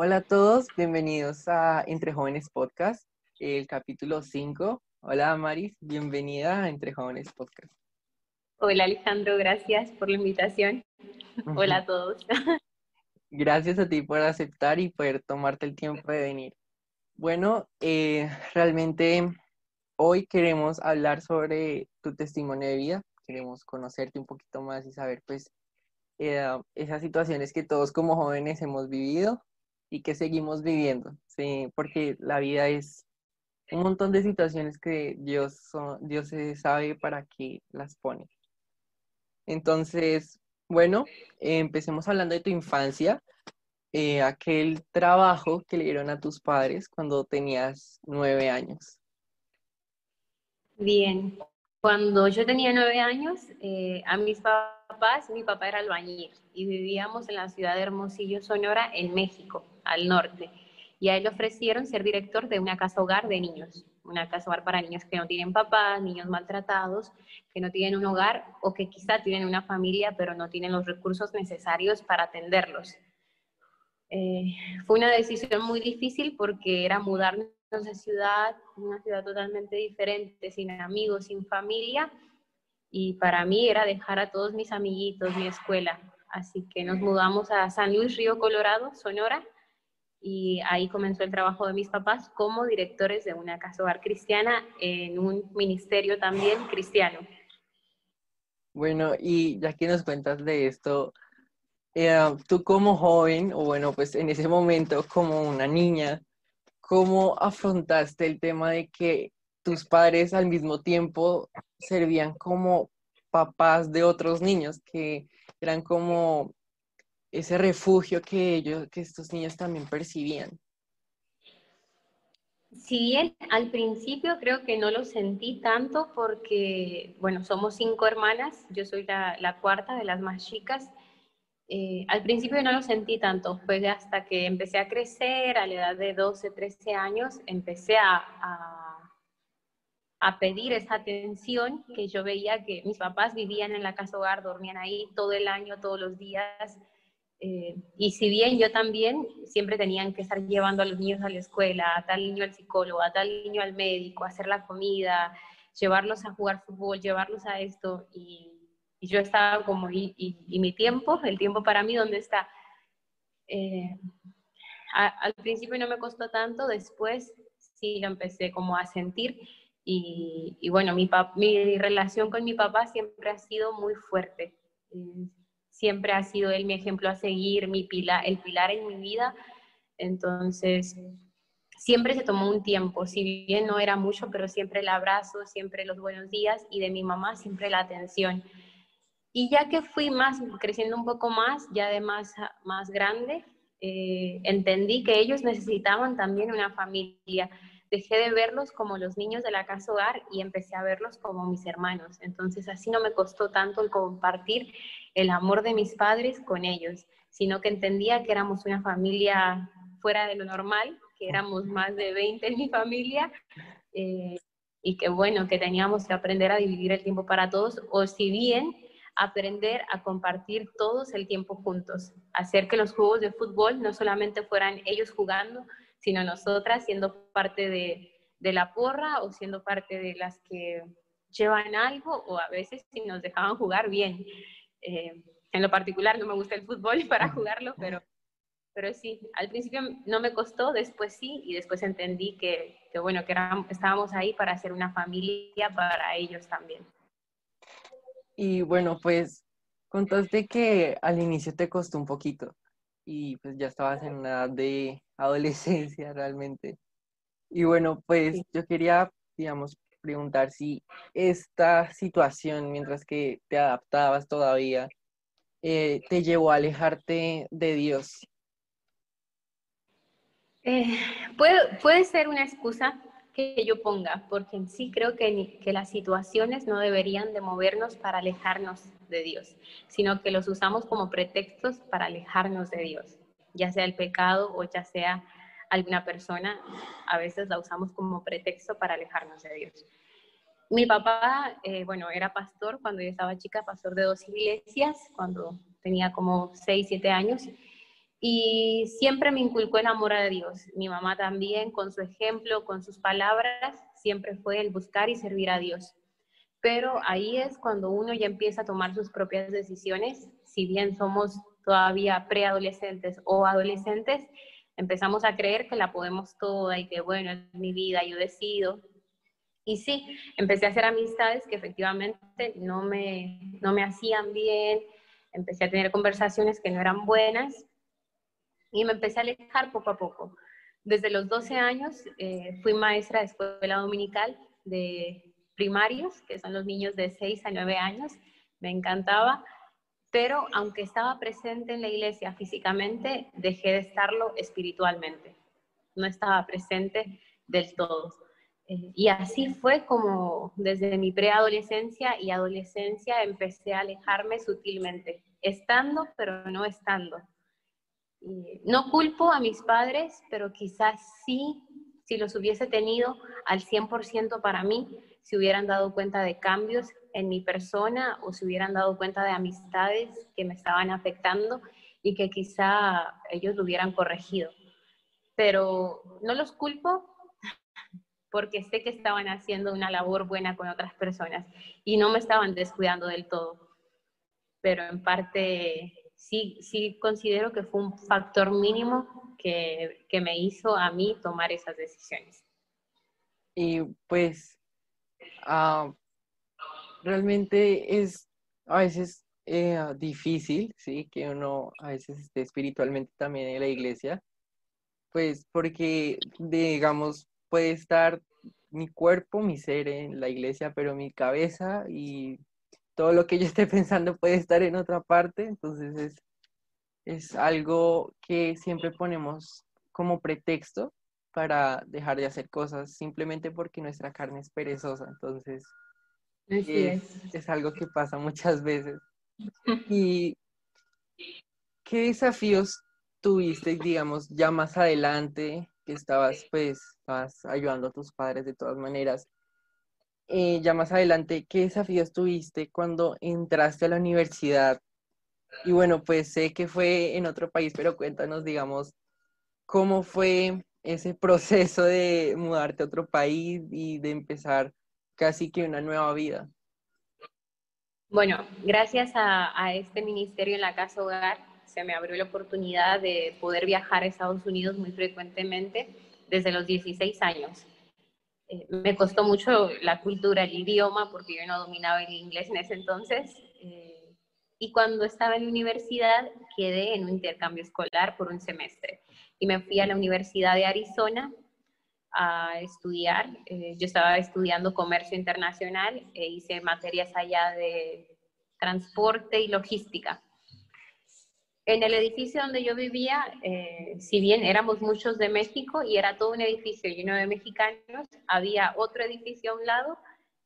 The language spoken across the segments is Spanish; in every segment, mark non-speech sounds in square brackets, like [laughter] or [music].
Hola a todos, bienvenidos a Entre Jóvenes Podcast, el capítulo 5. Hola Maris, bienvenida a Entre Jóvenes Podcast. Hola Alejandro, gracias por la invitación. Hola a todos. [laughs] Gracias a ti por aceptar y poder tomarte el tiempo de venir. Bueno, eh, realmente hoy queremos hablar sobre tu testimonio de vida, queremos conocerte un poquito más y saber pues eh, esas situaciones que todos como jóvenes hemos vivido y que seguimos viviendo, ¿sí? porque la vida es un montón de situaciones que Dios, Dios sabe para qué las pone. Entonces, bueno, empecemos hablando de tu infancia, eh, aquel trabajo que le dieron a tus padres cuando tenías nueve años. Bien, cuando yo tenía nueve años, eh, a mis papás, mi papá era albañil y vivíamos en la ciudad de Hermosillo, Sonora, en México, al norte. Y a él le ofrecieron ser director de una casa hogar de niños una casa hogar para niños que no tienen papá, niños maltratados, que no tienen un hogar o que quizá tienen una familia pero no tienen los recursos necesarios para atenderlos. Eh, fue una decisión muy difícil porque era mudarnos de ciudad, una ciudad totalmente diferente, sin amigos, sin familia, y para mí era dejar a todos mis amiguitos, mi escuela. Así que nos mudamos a San Luis Río Colorado, Sonora, y ahí comenzó el trabajo de mis papás como directores de una casa hogar cristiana en un ministerio también cristiano. Bueno, y ya que nos cuentas de esto, eh, tú como joven, o bueno, pues en ese momento como una niña, ¿cómo afrontaste el tema de que tus padres al mismo tiempo servían como papás de otros niños, que eran como ese refugio que ellos, que estos niños también percibían. Si bien al principio creo que no lo sentí tanto porque, bueno, somos cinco hermanas, yo soy la, cuarta de las más chicas, eh, al principio no lo sentí tanto, fue hasta que empecé a crecer, a la edad de 12, 13 años, empecé a, a, a, pedir esa atención que yo veía que mis papás vivían en la casa hogar, dormían ahí todo el año, todos los días, eh, y si bien yo también siempre tenían que estar llevando a los niños a la escuela, a tal niño al psicólogo, a tal niño al médico, hacer la comida, llevarlos a jugar fútbol, llevarlos a esto, y, yo estaba como, y, mi tiempo, el tiempo para mí, ¿dónde está? Eh, al principio no me costó tanto, después sí lo empecé como a sentir, y, bueno, mi, mi relación con mi papá siempre ha sido muy fuerte. Eh, siempre ha sido él mi ejemplo a seguir, mi pilar, el pilar en mi vida. Entonces, siempre se tomó un tiempo, si bien no era mucho, pero siempre el abrazo, siempre los buenos días y de mi mamá siempre la atención. Y ya que fui más, creciendo un poco más, ya de más, más grande, eh, entendí que ellos necesitaban también una familia. Dejé de verlos como los niños de la casa hogar y empecé a verlos como mis hermanos. Entonces así no me costó tanto el compartir el amor de mis padres con ellos, sino que entendía que éramos una familia fuera de lo normal, que éramos más de 20 en mi familia, eh, y que bueno, que teníamos que aprender a dividir el tiempo para todos, o si bien aprender a compartir todos el tiempo juntos, hacer que los juegos de fútbol no solamente fueran ellos jugando, sino nosotras siendo parte de, de la porra o siendo parte de las que llevan algo o a veces si nos dejaban jugar bien. Eh, en lo particular no me gusta el fútbol [laughs] para jugarlo, pero, pero sí, al principio no me costó, después sí, y después entendí que, que bueno, que estábamos ahí para hacer una familia para ellos también. Y bueno, pues contaste que al inicio te costó un poquito y pues ya estabas en una edad de adolescencia realmente. Y bueno, pues yo quería, digamos, preguntar si esta situación, mientras que te adaptabas todavía, eh, te llevó a alejarte de Dios. Eh, puede, puede, ser una excusa que yo ponga, porque en sí creo que, que las situaciones no deberían de movernos para alejarnos de Dios, sino que los usamos como pretextos para alejarnos de Dios, ya sea el pecado o ya sea alguna persona, a veces la usamos como pretexto para alejarnos de Dios. Mi papá, eh, bueno, era pastor cuando yo estaba chica, pastor de dos iglesias, cuando tenía como 6, 7 años. y siempre me inculcó el amor a Dios. Mi mamá también, con su ejemplo, con sus palabras, siempre fue el buscar y servir a Dios. Pero ahí es cuando uno ya empieza a tomar sus propias decisiones, si bien somos todavía preadolescentes o adolescentes, empezamos a creer que la podemos toda y que bueno, es mi vida, yo decido. Y sí, empecé a hacer amistades que efectivamente no me, no me hacían bien, empecé a tener conversaciones que no eran buenas y me empecé a alejar poco a poco. Desde los 12 años eh, fui maestra de escuela dominical de primarios, que son los niños de 6 a 9 años, me encantaba, pero aunque estaba presente en la iglesia físicamente, dejé de estarlo espiritualmente, no estaba presente del todo. Eh, y así fue como desde mi preadolescencia y adolescencia empecé a alejarme sutilmente, estando pero no estando no culpo a mis padres, pero quizás sí, si los hubiese tenido al 100% para mí, si hubieran dado cuenta de cambios en mi persona o si hubieran dado cuenta de amistades que me estaban afectando y que quizá ellos lo hubieran corregido. Pero no los culpo [laughs] porque sé que estaban haciendo una labor buena con otras personas y no me estaban descuidando del todo. Pero en parte sí, sí considero que fue un factor mínimo que, me hizo a mí tomar esas decisiones. Y pues ah, realmente es a veces eh, difícil, ¿sí? Que uno a veces esté espiritualmente también en la iglesia, pues porque, digamos, puede estar mi cuerpo, mi ser en la iglesia, pero mi cabeza y todo lo que yo esté [laughs] pensando puede estar en otra parte, entonces es, es algo que siempre ponemos como pretexto para dejar de hacer cosas simplemente porque nuestra carne es perezosa, entonces es, es algo que pasa muchas veces. [laughs] ¿Y qué desafíos tuviste, digamos, ya más adelante, que estabas, pues, estabas ayudando a tus padres de todas maneras? Eh, ya más adelante, ¿qué desafíos tuviste cuando entraste a la universidad? Y bueno, pues sé que fue en otro país, pero cuéntanos, digamos, cómo fue ese proceso de mudarte a otro país y de empezar casi que una nueva vida. Bueno, gracias a, a este ministerio en la Casa Hogar, se me abrió la oportunidad de poder viajar a Estados Unidos muy frecuentemente desde los 16 años. Eh, me costó mucho la cultura, el idioma, porque yo no dominaba el inglés en ese entonces. Eh, y cuando estaba en la universidad, quedé en un intercambio escolar por un semestre. Y me fui a la Universidad de Arizona a estudiar. Eh, yo estaba estudiando comercio internacional e hice materias allá de transporte y logística. En el edificio donde yo vivía, eh, si bien éramos muchos de México y era todo un edificio lleno de mexicanos, había otro edificio a un lado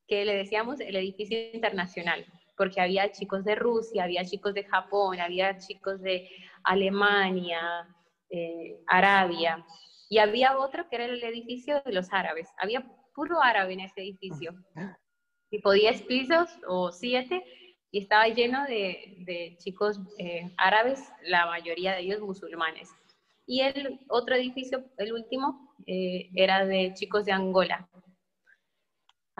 que le decíamos el edificio internacional, porque había chicos de Rusia, había chicos de Japón, había chicos de Alemania, eh, Arabia, y había otro que era el edificio de los árabes. Había puro árabe en ese edificio, tipo 10 pisos o 7, y estaba lleno de, chicos eh, árabes, la mayoría de ellos musulmanes. Y el otro edificio, el último, eh, era de chicos de Angola.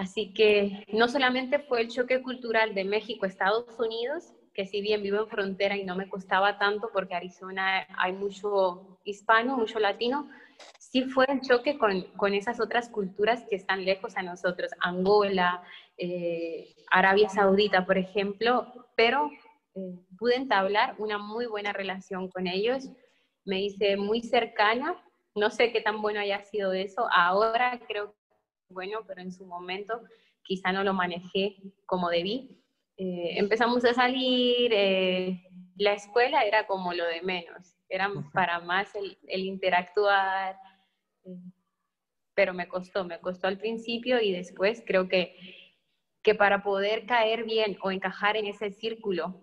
Así que no solamente fue el choque cultural de México, Estados Unidos, que si bien vivo en frontera y no me costaba tanto porque Arizona hay mucho hispano, mucho latino, sí fue el choque con, con esas otras culturas que están lejos a nosotros, Angola, eh, Arabia Saudita, por ejemplo, pero eh, pude entablar una muy buena relación con ellos, me hice muy cercana, no sé qué tan bueno haya sido eso, ahora creo bueno, pero en su momento quizá no lo manejé como debí. Eh, empezamos a salir, la escuela era como lo de menos, era para más el, el interactuar, pero me costó, me costó al principio y después creo que que para poder caer bien o encajar en ese círculo,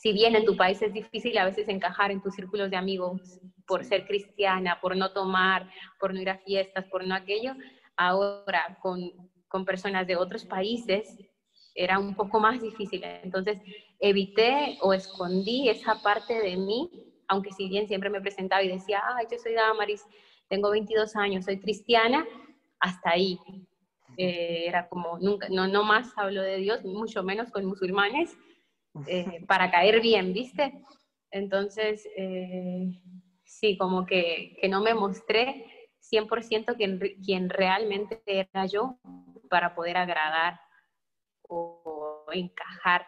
si bien en tu país es difícil a veces encajar en tus círculos de amigos por ser cristiana, por no tomar, por no ir a fiestas, por no aquello, ahora con, con personas de otros países era un poco más difícil. Entonces evité o escondí esa parte de mí aunque si bien siempre me presentaba y decía, ay, yo soy Damaris, tengo 22 años, soy cristiana, hasta ahí. Eh, era como, nunca, no, no más hablo de Dios, mucho menos con musulmanes, eh, para caer bien, ¿viste? Entonces, eh, sí, como que, que, no me mostré 100% quien, quien realmente era yo para poder agradar o encajar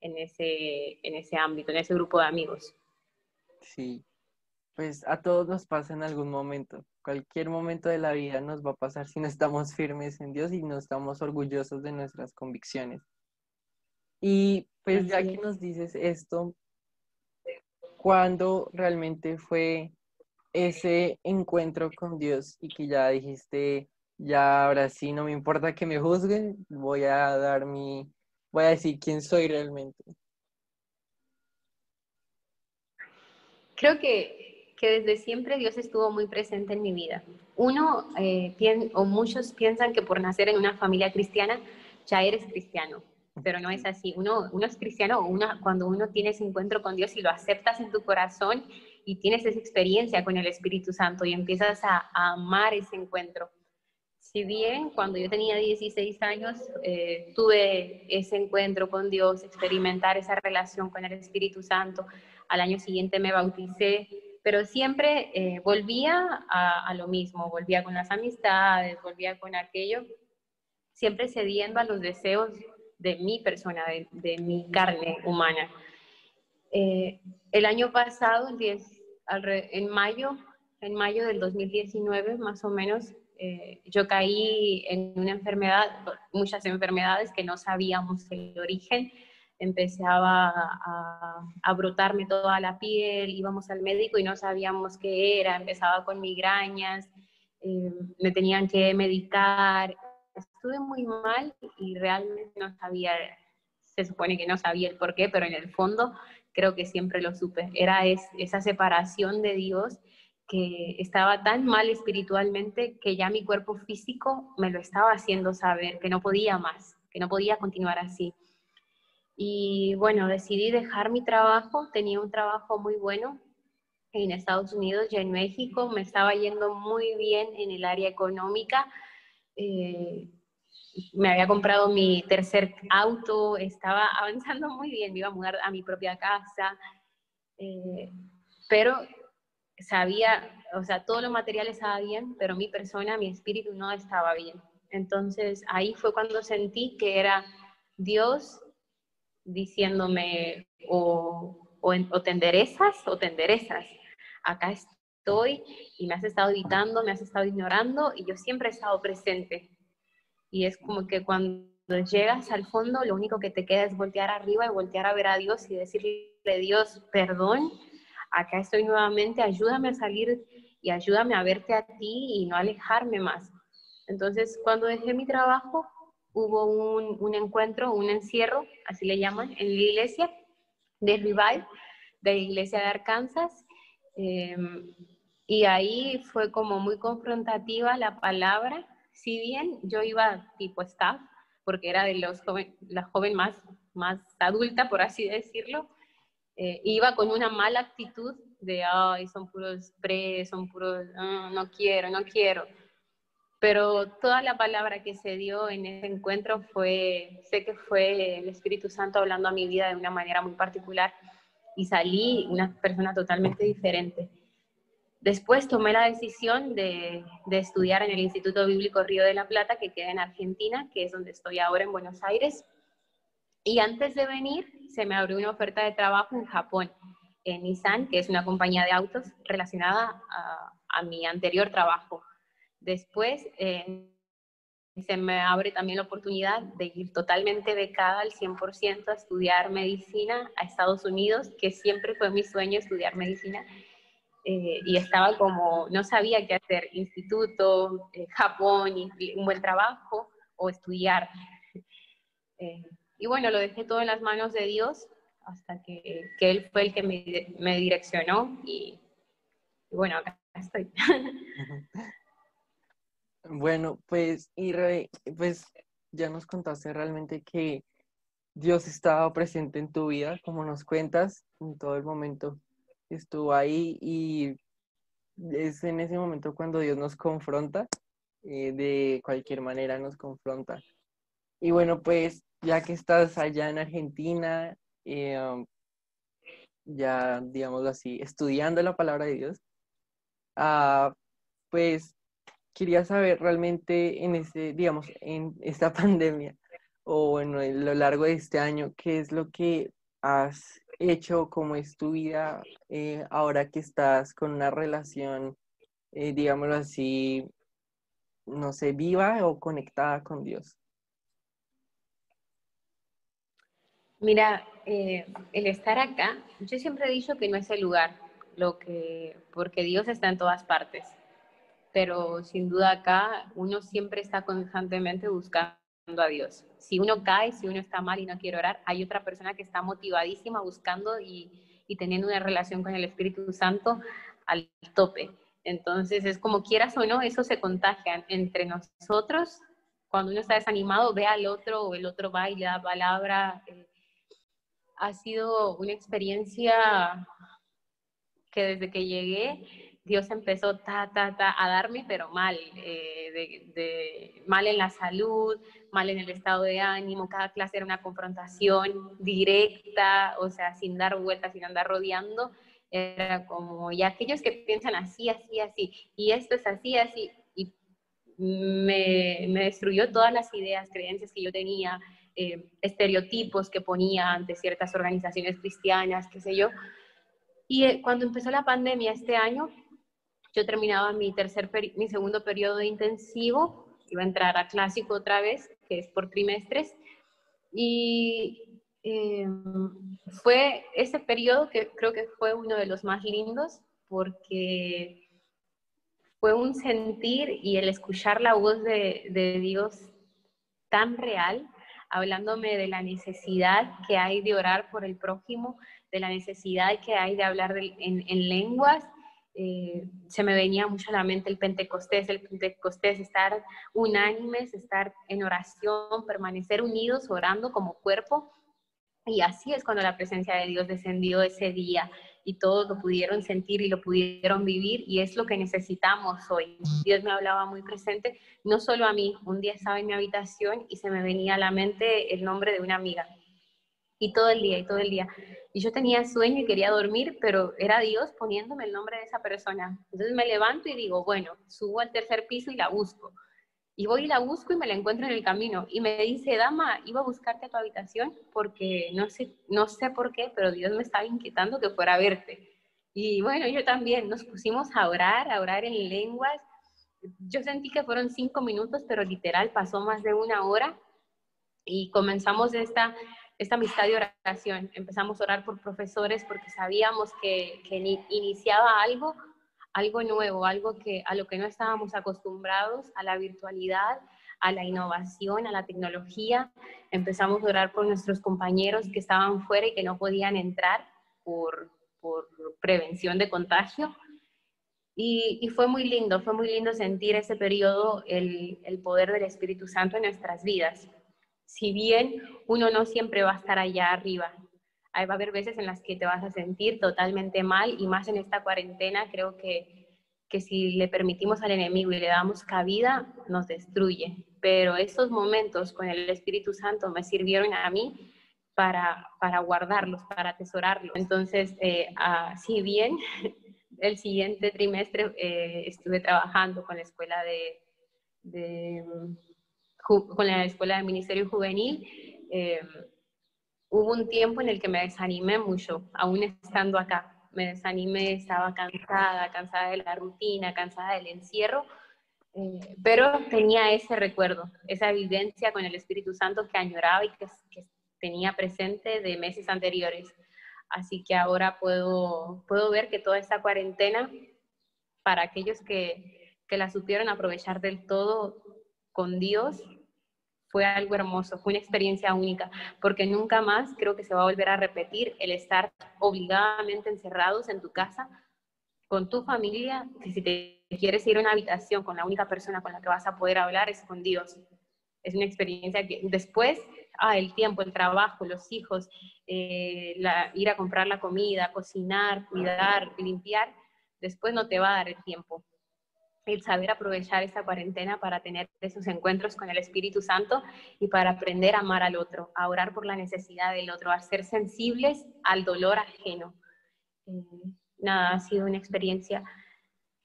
en ese, en ese ámbito, en ese grupo de amigos. Sí, pues a todos nos pasa en algún momento. Cualquier momento de la vida nos va a pasar si no estamos firmes en Dios y no estamos orgullosos de nuestras convicciones. Y pues ya que nos dices esto, ¿cuándo realmente fue ese encuentro con Dios y que ya dijiste, ya ahora sí, no me importa que me juzguen, voy a dar mi, voy a decir quién soy realmente? Creo que, que desde siempre Dios estuvo muy presente en mi vida. Uno, eh, o muchos piensan que por nacer en una familia cristiana ya eres cristiano, pero no es así. Uno, uno es cristiano una, cuando uno tiene ese encuentro con Dios y lo aceptas en tu corazón y tienes esa experiencia con el Espíritu Santo y empiezas a, amar ese encuentro. Si bien cuando yo tenía 16 años eh, tuve ese encuentro con Dios, experimentar esa relación con el Espíritu Santo, al año siguiente me bauticé, pero siempre eh, volvía a, lo mismo, volvía con las amistades, volvía con aquello, siempre cediendo a los deseos de mi persona, de, mi carne humana. Eh, el año pasado, en mayo, en mayo del 2019 más o menos, eh, yo caí en una enfermedad, muchas enfermedades que no sabíamos el origen, empezaba a, a, brotarme toda la piel, íbamos al médico y no sabíamos qué era, empezaba con migrañas, eh, me tenían que medicar, estuve muy mal y realmente no sabía, se supone que no sabía el por qué, pero en el fondo creo que siempre lo supe, era esa separación de Dios que estaba tan mal espiritualmente que ya mi cuerpo físico me lo estaba haciendo saber, que no podía más, que no podía continuar así. Y bueno, decidí dejar mi trabajo, tenía un trabajo muy bueno en Estados Unidos y en México, me estaba yendo muy bien en el área económica. Eh, me había comprado mi tercer auto, estaba avanzando [laughs] muy bien, me iba a mudar a mi propia casa, eh, pero sabía, o sea, todo lo material estaba bien, pero mi persona, mi espíritu no estaba bien. Entonces ahí fue cuando sentí que era Dios diciéndome o, o, o te enderezas o te enderezas. Acá estoy y me has estado evitando, me has estado ignorando y yo siempre he estado presente. Y es como que cuando llegas al fondo, lo único que te queda es voltear arriba y voltear a ver a Dios y decirle, Dios, perdón, acá estoy nuevamente, ayúdame a salir y ayúdame a verte a ti y no alejarme más. Entonces, cuando dejé mi trabajo, hubo un, encuentro, un encierro, así le llaman, en la iglesia de Revive, de la iglesia de Arkansas. Em, y ahí fue como muy confrontativa la palabra, si bien yo iba tipo staff, porque era de los la joven más, más adulta, por así decirlo, eh, iba con una mala actitud de, ay, son puros pre, son puros, no quiero, no quiero. Pero toda la palabra que se dio en ese encuentro fue, sé que fue el Espíritu Santo hablando a mi vida de una manera muy particular y salí una persona totalmente diferente. Después tomé la decisión de, estudiar en el Instituto Bíblico Río de la Plata, que queda en Argentina, que es donde estoy ahora en Buenos Aires. Y antes de venir, se me abrió una oferta de trabajo en Japón, en Nissan, que es una compañía de autos relacionada a, mi anterior trabajo. Después eh, se me abre también la oportunidad de ir totalmente becada al 100% a estudiar medicina a Estados Unidos, que siempre fue mi sueño estudiar medicina. Eh, y estaba como, no sabía qué hacer, instituto, eh, Japón, un buen trabajo o estudiar. [laughs] Y bueno, lo dejé todo en las manos de Dios hasta que, que Él fue el que me, me direccionó y, bueno, acá estoy. [laughs] Bueno, pues, y pues ya nos contaste realmente que Dios estaba presente en tu vida, como nos cuentas, en todo el momento estuvo ahí y es en ese momento cuando Dios nos confronta, eh, de cualquier manera nos confronta. Y bueno, pues ya que estás allá en Argentina, eh, um, ya digamos así, estudiando la palabra de Dios, ah, pues quería saber realmente en ese, digamos, en esta [laughs] pandemia o a lo largo de este año, qué es lo que has hecho, cómo es tu vida eh, ahora que estás con una relación, eh, digámoslo así, no sé, viva o conectada con Dios. Mira, eh, el estar acá, yo siempre he dicho que no es el lugar, lo que, porque Dios está en todas partes, pero sin duda acá uno siempre está constantemente buscando a Dios. Si uno cae, si uno está mal y no quiere orar, hay otra persona que está motivadísima buscando y, y teniendo una relación con el Espíritu Santo al tope. Entonces es como quieras o no, eso se contagia entre nosotros. Cuando uno está desanimado, ve al otro o el otro va y le da palabra. Eh, ha sido una experiencia que desde que llegué, Dios empezó ta, ta, ta, a darme, pero mal, eh, mal en la salud, mal en el estado de ánimo, cada clase era una confrontación directa, o sea, sin dar vueltas, sin andar rodeando, era como, y aquellos que piensan así, así, así, y esto es así, así, y me, me destruyó todas las ideas, creencias que yo tenía, eh, estereotipos que ponía ante ciertas organizaciones cristianas, qué sé yo. Y eh, cuando empezó la pandemia este año, yo terminaba mi, tercer mi segundo periodo intensivo, iba a entrar a clásico otra vez, que es por trimestres, y em, fue ese periodo que creo que fue uno de los más lindos, porque fue un sentir y el escuchar la voz de, de Dios tan real hablándome de la necesidad que hay de orar por el prójimo, de la necesidad que hay de hablar en, lenguas. Eh, se me venía mucho a la mente el Pentecostés, el Pentecostés, estar unánimes, estar en oración, permanecer unidos, orando como cuerpo. Y así es cuando la presencia de Dios descendió ese día y todos lo pudieron sentir y lo pudieron vivir y es lo que necesitamos hoy. Dios me hablaba muy presente, no solo a mí, un día estaba en mi habitación y se me venía a la mente el nombre de una amiga y todo el día y todo el día. Y yo tenía sueño y quería dormir, pero era Dios poniéndome el nombre de esa persona. Entonces me levanto y digo, bueno, subo al tercer piso y la busco. Y voy y la busco y me la encuentro en el camino. Y me dice, dama, iba a buscarte a tu habitación porque no sé, no sé por qué, pero Dios me estaba inquietando que fuera a verte. Y bueno, yo también nos pusimos a orar, a orar en lenguas. Yo sentí que fueron cinco minutos, pero literal pasó más de una hora. Y comenzamos esta, esta amistad de oración. Empezamos a orar por profesores porque sabíamos que, que iniciaba algo algo nuevo, algo que, a lo que no estábamos acostumbrados, a la virtualidad, a la innovación, a la tecnología. Empezamos a orar por nuestros compañeros que estaban fuera y que no podían entrar por, por prevención de contagio. Y, fue muy lindo, fue muy lindo sentir ese periodo, el, el poder del Espíritu Santo en nuestras vidas. Si bien uno no siempre va a estar allá arriba, va a haber veces en las que te vas a sentir totalmente mal y más en esta cuarentena creo que, que si le permitimos al enemigo y le damos cabida, nos destruye. Pero esos momentos con el Espíritu Santo me sirvieron a mí para, para guardarlos, para atesorarlos. Entonces, eh, ah, si bien [laughs] el siguiente trimestre eh, estuve trabajando con la escuela de, con la escuela de Ministerio Juvenil, eh, hubo un tiempo en el que me desanimé mucho, aún estando acá. Me desanimé, estaba cansada, cansada de la rutina, cansada del encierro, eh, pero tenía ese recuerdo, esa evidencia con el Espíritu Santo que añoraba y que, tenía presente de meses anteriores. Así que ahora puedo, puedo ver que toda esta cuarentena, para aquellos que, que la supieron aprovechar del todo con Dios, fue algo hermoso, fue una experiencia única, porque nunca más creo que se va a volver a repetir el estar obligadamente encerrados en tu casa con tu familia, que si te quieres ir a una habitación con la única persona con la que vas a poder hablar es con Dios. Es una experiencia que después ah, el tiempo, el trabajo, los hijos, eh, ir a comprar la comida, cocinar, cuidar, limpiar, después no te va a dar el tiempo. El saber aprovechar esa cuarentena para tener esos encuentros con el Espíritu Santo y para aprender a amar al otro, a orar por la necesidad del otro, a ser sensibles al dolor ajeno. Eh, nada, ha sido una experiencia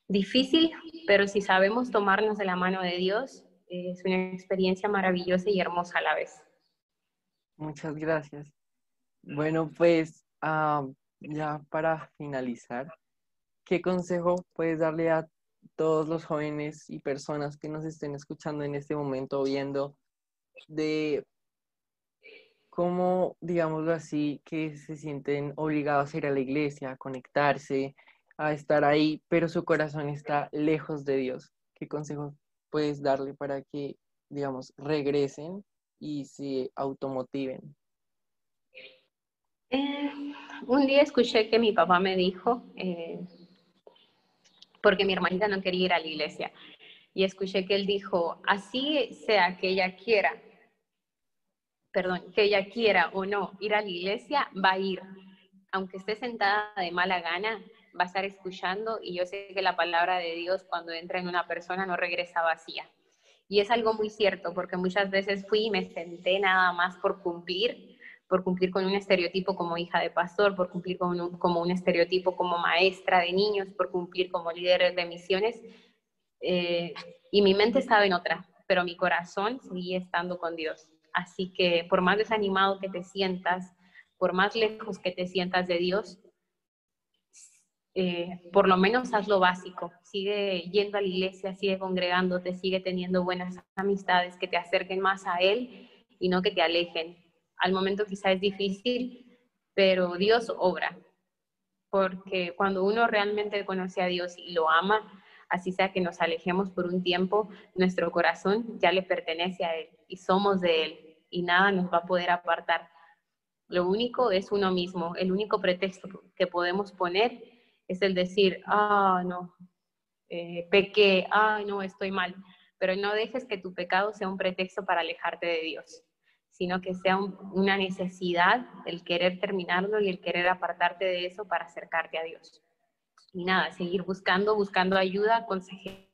difícil, pero si sabemos tomarnos de la mano de Dios, es una experiencia maravillosa y hermosa a la vez. Muchas gracias. Bueno, pues ah, ya para finalizar, ¿qué consejo puedes darle a todos los jóvenes y personas que nos estén escuchando en este momento, viendo de cómo, digámoslo así, que se sienten obligados a ir a la iglesia, a conectarse, a estar ahí, pero su corazón está lejos de Dios? ¿Qué consejo puedes darle para que, digamos, regresen y se automotiven? Eh, un día escuché que mi papá me dijo, eh, porque mi hermanita no quería ir a la iglesia, y escuché que él dijo, así sea que ella quiera, perdón, que ella quiera o no ir a la iglesia, va a ir. Aunque esté sentada de mala gana, va a estar escuchando y yo sé que la palabra de Dios cuando entra en una persona no regresa vacía. Y es algo muy cierto, porque muchas veces fui y me senté nada más por cumplir, por cumplir con un estereotipo como hija de pastor, por cumplir con un, como un estereotipo como maestra de niños, por cumplir como líder de misiones. Eh, y mi mente estaba en otra, pero mi corazón seguía estando con Dios. Así que por más desanimado que te sientas, por más lejos que te sientas de Dios, eh, por lo menos haz lo básico. Sigue yendo a la iglesia, sigue congregándote, sigue teniendo buenas amistades que te acerquen más a Él y no que te alejen. Al momento quizá es difícil, pero Dios obra. Porque cuando uno realmente conoce a Dios y lo ama, así sea que nos alejemos por un tiempo, nuestro corazón ya le pertenece a Él y somos de Él y nada nos va a poder apartar. Lo único es uno mismo, el único pretexto que podemos poner es el decir, ah, no, eh, pequé, ah, no, estoy mal. Pero no dejes que tu pecado sea un pretexto para alejarte de Dios, sino que sea una necesidad el querer terminarlo y el querer apartarte de eso para acercarte a Dios. Y nada, seguir buscando, buscando ayuda, consejería,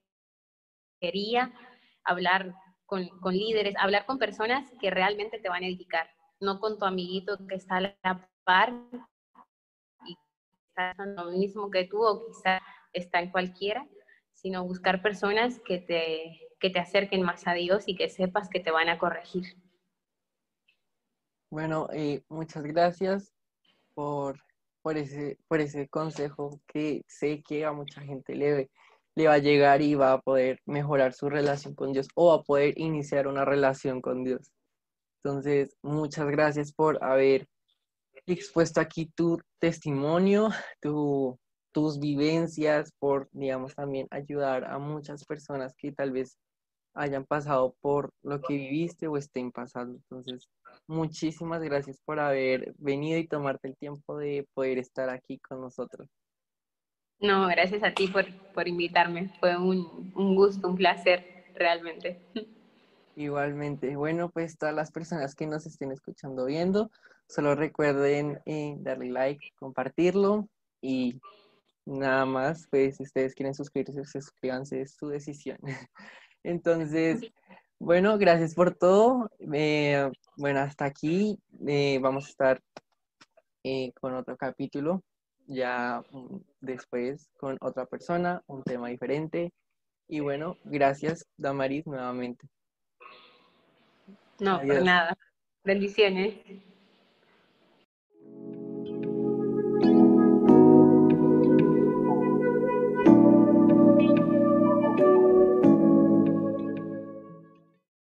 hablar con, con líderes, hablar con personas que realmente te van a edificar, no con tu amiguito que está a la par lo mismo que tú o quizá está en cualquiera, sino buscar personas que te, que te acerquen más a Dios y que sepas que te van a corregir. Bueno, eh, muchas gracias por, por, ese, por ese consejo que sé que a mucha gente le, le va a llegar y va a poder mejorar su relación con Dios o a poder iniciar una relación con Dios. Entonces, muchas gracias por haber expuesto aquí tu testimonio, tus vivencias, por, digamos, también ayudar a muchas personas que tal vez hayan pasado por lo que viviste o estén pasando. Entonces, muchísimas gracias por haber venido y tomarte el tiempo de poder estar aquí con nosotros. No, gracias a ti por, por invitarme. Fue un, un gusto, un placer, realmente. Igualmente. Bueno, pues todas las personas que nos estén escuchando, viendo, Solo recuerden eh, darle like, compartirlo y nada más, pues si ustedes quieren suscribirse, suscríbanse, es su decisión. [laughs] Entonces, bueno, gracias por todo. Eh, bueno, hasta aquí eh, vamos a estar con otro capítulo, ya mm, después con otra persona, un tema diferente. Y bueno, gracias, Damaris, nuevamente. No, por nada. Bendiciones.